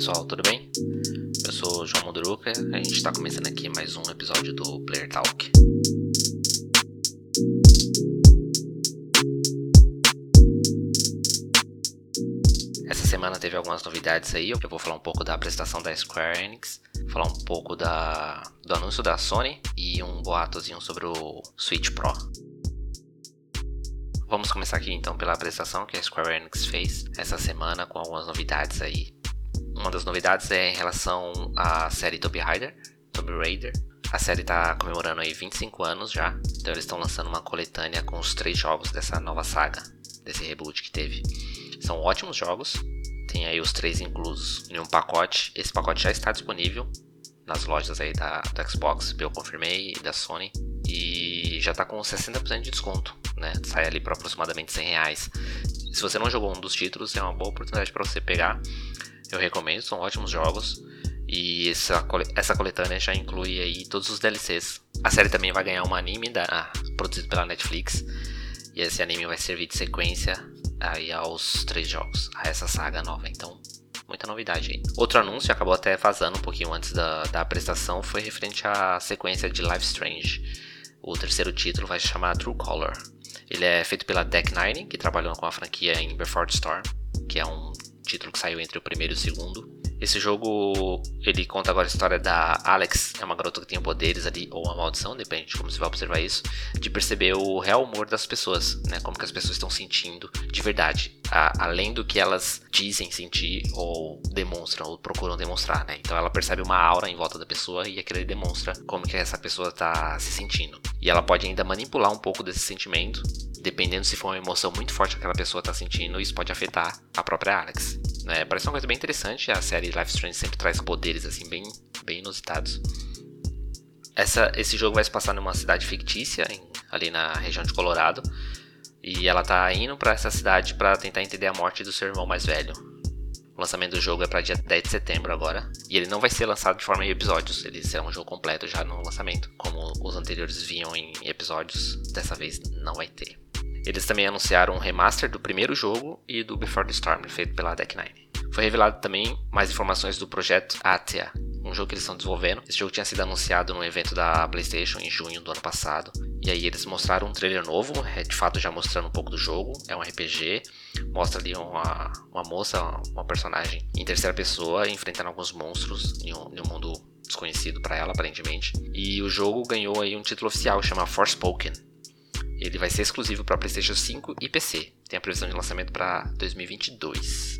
pessoal, tudo bem? Eu sou o João Munduruca, a gente está começando aqui mais um episódio do Player Talk. Essa semana teve algumas novidades aí, eu vou falar um pouco da apresentação da Square Enix, falar um pouco da, do anúncio da Sony e um boatozinho sobre o Switch Pro. Vamos começar aqui então pela apresentação que a Square Enix fez essa semana com algumas novidades aí. Uma das novidades é em relação à série Tomb Raider, Tomb Raider. A série está comemorando aí 25 anos já, então eles estão lançando uma coletânea com os três jogos dessa nova saga, desse reboot que teve. São ótimos jogos, tem aí os três inclusos em um pacote. Esse pacote já está disponível nas lojas aí da, do Xbox, eu confirmei, e da Sony. E já está com 60% de desconto né? Sai ali por aproximadamente 100 reais. Se você não jogou um dos títulos, é uma boa oportunidade para você pegar. Eu recomendo, são ótimos jogos. E essa, essa coletânea já inclui aí todos os DLCs. A série também vai ganhar um anime da, produzido pela Netflix. E esse anime vai servir de sequência aí aos três jogos, a essa saga nova. Então, muita novidade aí. Outro anúncio, acabou até vazando um pouquinho antes da, da apresentação, foi referente à sequência de Life Strange. O terceiro título vai se chamar True Color. Ele é feito pela Deck Nine, que trabalhou com a franquia em Before the Storm, que é um título que saiu entre o primeiro e o segundo. Esse jogo, ele conta agora a história da Alex, é uma garota que tem poderes ali, ou uma maldição, depende de como você vai observar isso, de perceber o real humor das pessoas, né? Como que as pessoas estão sentindo de verdade, a, além do que elas dizem sentir ou demonstram, ou procuram demonstrar, né? Então ela percebe uma aura em volta da pessoa e aquilo demonstra como que essa pessoa está se sentindo. E ela pode ainda manipular um pouco desse sentimento, dependendo se for uma emoção muito forte que aquela pessoa está sentindo, isso pode afetar a própria Alex. Né? Parece uma coisa bem interessante. A série Life Strange sempre traz poderes assim bem, bem inusitados. Essa, esse jogo vai se passar numa cidade fictícia, em, ali na região de Colorado. E ela tá indo para essa cidade para tentar entender a morte do seu irmão mais velho. O lançamento do jogo é para dia 10 de setembro agora. E ele não vai ser lançado de forma em episódios, ele será um jogo completo já no lançamento. Como os anteriores vinham em episódios, dessa vez não vai ter. Eles também anunciaram um remaster do primeiro jogo e do Before the Storm, feito pela Deck Nine. Foi revelado também mais informações do projeto Atia, um jogo que eles estão desenvolvendo. Esse jogo tinha sido anunciado no evento da PlayStation em junho do ano passado. E aí eles mostraram um trailer novo, é, de fato já mostrando um pouco do jogo. É um RPG, mostra ali uma, uma moça, uma personagem em terceira pessoa, enfrentando alguns monstros em um, em um mundo desconhecido para ela, aparentemente. E o jogo ganhou aí um título oficial, chama Forspoken. Ele vai ser exclusivo para PlayStation 5 e PC. Tem a previsão de lançamento para 2022.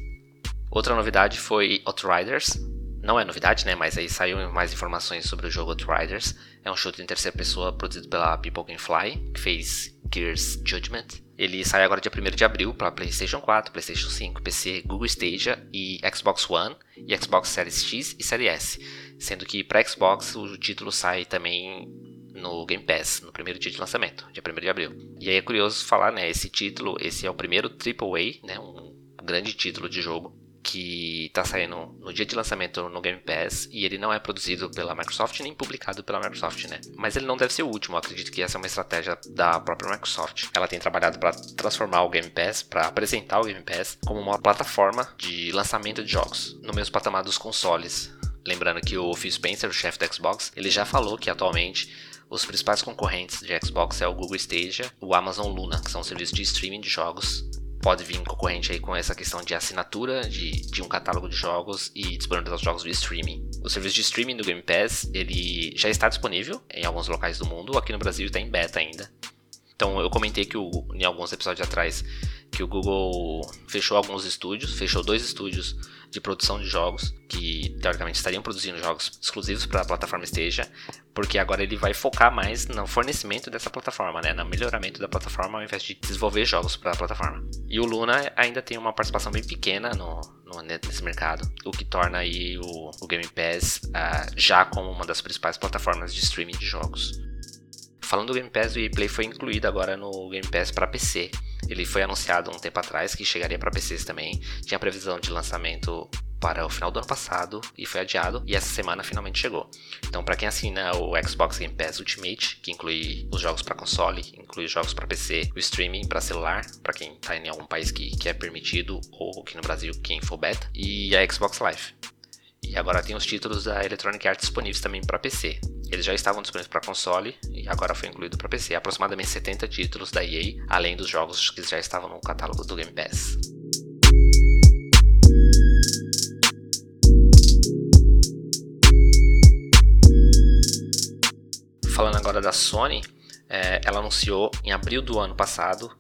Outra novidade foi Outriders. Não é novidade, né? Mas aí saiu mais informações sobre o jogo Outriders. É um shooter em terceira pessoa produzido pela People Can Fly, que fez Gears Judgment. Ele sai agora dia 1 de abril para PlayStation 4, PlayStation 5, PC, Google Stadia e Xbox One e Xbox Series X e Series S. Sendo que para Xbox o título sai também no Game Pass, no primeiro dia de lançamento, dia 1 de abril. E aí é curioso falar, né, esse título, esse é o primeiro AAA, né, um grande título de jogo que está saindo no dia de lançamento no Game Pass e ele não é produzido pela Microsoft nem publicado pela Microsoft, né? Mas ele não deve ser o último, acredito que essa é uma estratégia da própria Microsoft. Ela tem trabalhado para transformar o Game Pass, para apresentar o Game Pass como uma plataforma de lançamento de jogos no mesmo patamar dos consoles. Lembrando que o Phil Spencer, o chefe do Xbox, ele já falou que atualmente os principais concorrentes de Xbox é o Google Stadia, o Amazon Luna, que são serviços de streaming de jogos. Pode vir concorrente aí com essa questão de assinatura de, de um catálogo de jogos e disponibilizar os jogos via streaming. O serviço de streaming do Game Pass ele já está disponível em alguns locais do mundo, aqui no Brasil está em beta ainda. Então eu comentei que o, em alguns episódios atrás que o Google fechou alguns estúdios, fechou dois estúdios de produção de jogos que teoricamente estariam produzindo jogos exclusivos para a plataforma Stadia, porque agora ele vai focar mais no fornecimento dessa plataforma, né, no melhoramento da plataforma ao invés de desenvolver jogos para a plataforma. E o Luna ainda tem uma participação bem pequena no, no nesse mercado, o que torna aí o, o Game Pass uh, já como uma das principais plataformas de streaming de jogos. Falando do Game Pass, o EA Play foi incluído agora no Game Pass para PC. Ele foi anunciado um tempo atrás que chegaria para PCs também. Tinha previsão de lançamento para o final do ano passado e foi adiado e essa semana finalmente chegou. Então, para quem assina o Xbox Game Pass Ultimate, que inclui os jogos para console, inclui os jogos para PC, o streaming para celular, para quem está em algum país que, que é permitido ou aqui no Brasil quem for beta, e a Xbox Live. E agora tem os títulos da Electronic Arts disponíveis também para PC. Eles já estavam disponíveis para console e agora foi incluído para PC. Aproximadamente 70 títulos da EA, além dos jogos que já estavam no catálogo do Game Pass. Falando agora da Sony, é, ela anunciou em abril do ano passado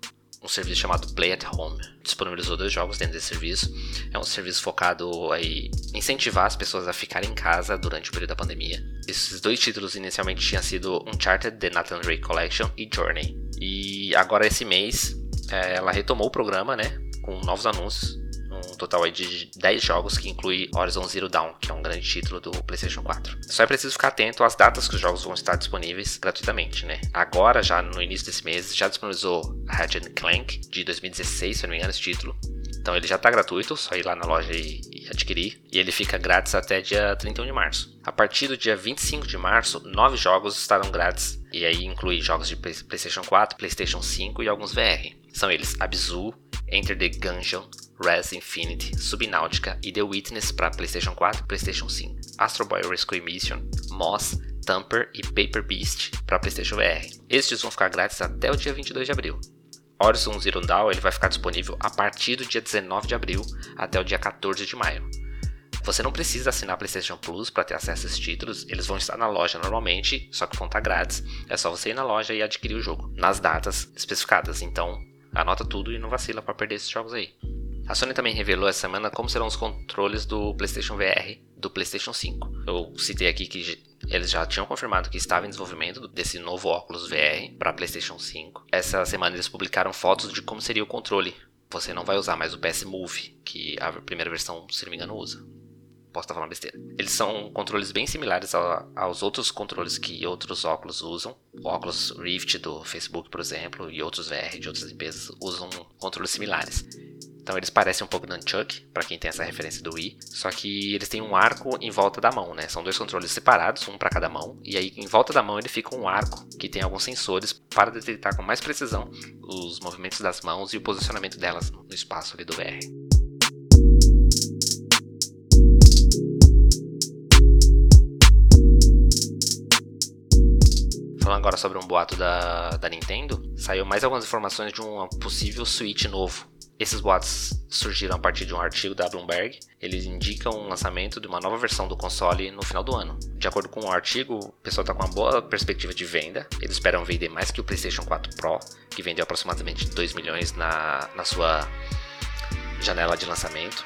um serviço chamado Play at Home. Disponibilizou dois jogos dentro desse serviço. É um serviço focado aí incentivar as pessoas a ficarem em casa durante o período da pandemia. Esses dois títulos inicialmente tinham sido Uncharted The Nathan Drake Collection e Journey. E agora esse mês é, ela retomou o programa, né, com novos anúncios um total de 10 jogos que inclui Horizon Zero Dawn, que é um grande título do PlayStation 4. Só é preciso ficar atento às datas que os jogos vão estar disponíveis gratuitamente, né? Agora, já no início desse mês, já disponibilizou Ratchet Clank de 2016, se não me engano, esse título. Então ele já está gratuito, só ir lá na loja e, e, adquirir. E ele fica grátis até dia 31 de março. A partir do dia 25 de março, nove jogos estarão grátis. E aí inclui jogos de PlayStation 4, PlayStation 5 e alguns VR. São eles Abzu, Enter the Gungeon, Res Infinity, Subnautica e The Witness para PlayStation 4 e PlayStation 5, Astro Boy Rescue Mission, Moss, Tamper e Paper Beast para PlayStation VR. Estes vão ficar grátis até o dia 22 de abril. Horizon Zero Dawn ele vai ficar disponível a partir do dia 19 de abril até o dia 14 de maio. Você não precisa assinar PlayStation Plus para ter acesso a esses títulos, eles vão estar na loja normalmente, só que vão estar grátis. É só você ir na loja e adquirir o jogo, nas datas especificadas. Então, anota tudo e não vacila para perder esses jogos aí. A Sony também revelou essa semana como serão os controles do PlayStation VR do PlayStation 5. Eu citei aqui que eles já tinham confirmado que estava em desenvolvimento desse novo óculos VR para PlayStation 5. Essa semana eles publicaram fotos de como seria o controle. Você não vai usar mais o PS Move, que a primeira versão, se não me engano, usa. Posso estar falando besteira. Eles são controles bem similares aos outros controles que outros óculos usam. O óculos Rift do Facebook, por exemplo, e outros VR de outras empresas usam controles similares. Então eles parecem um pouco Nunchuck, para quem tem essa referência do Wii, só que eles têm um arco em volta da mão, né? São dois controles separados, um para cada mão, e aí em volta da mão ele fica um arco que tem alguns sensores para detectar com mais precisão os movimentos das mãos e o posicionamento delas no espaço ali do VR. Falando agora sobre um boato da, da Nintendo, saiu mais algumas informações de um possível Switch novo esses boatos surgiram a partir de um artigo da Bloomberg. Eles indicam o lançamento de uma nova versão do console no final do ano. De acordo com o artigo, o pessoal está com uma boa perspectiva de venda. Eles esperam vender mais que o PlayStation 4 Pro, que vendeu aproximadamente 2 milhões na, na sua janela de lançamento.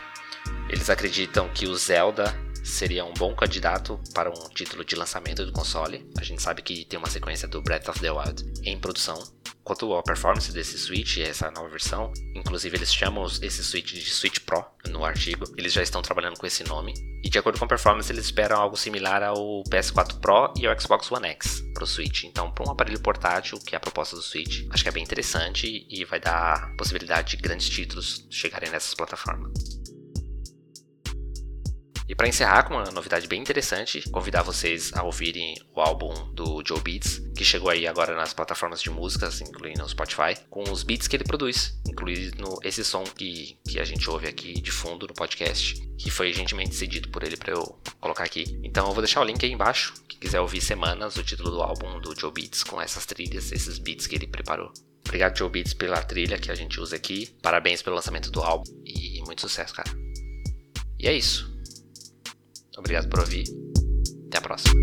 Eles acreditam que o Zelda seria um bom candidato para um título de lançamento do console. A gente sabe que tem uma sequência do Breath of the Wild em produção. Quanto à performance desse Switch, essa nova versão, inclusive eles chamam esse Switch de Switch Pro no artigo, eles já estão trabalhando com esse nome. E de acordo com a performance, eles esperam algo similar ao PS4 Pro e ao Xbox One X para o Switch. Então, para um aparelho portátil, que é a proposta do Switch, acho que é bem interessante e vai dar possibilidade de grandes títulos chegarem nessas plataformas. E para encerrar com uma novidade bem interessante, convidar vocês a ouvirem o álbum do Joe Beats, que chegou aí agora nas plataformas de músicas, incluindo o Spotify, com os beats que ele produz, incluindo esse som que, que a gente ouve aqui de fundo no podcast, que foi gentilmente cedido por ele para eu colocar aqui. Então eu vou deixar o link aí embaixo, quem quiser ouvir Semanas, o título do álbum do Joe Beats, com essas trilhas, esses beats que ele preparou. Obrigado, Joe Beats, pela trilha que a gente usa aqui. Parabéns pelo lançamento do álbum e muito sucesso, cara. E é isso. Obrigado por ouvir. Até a próxima.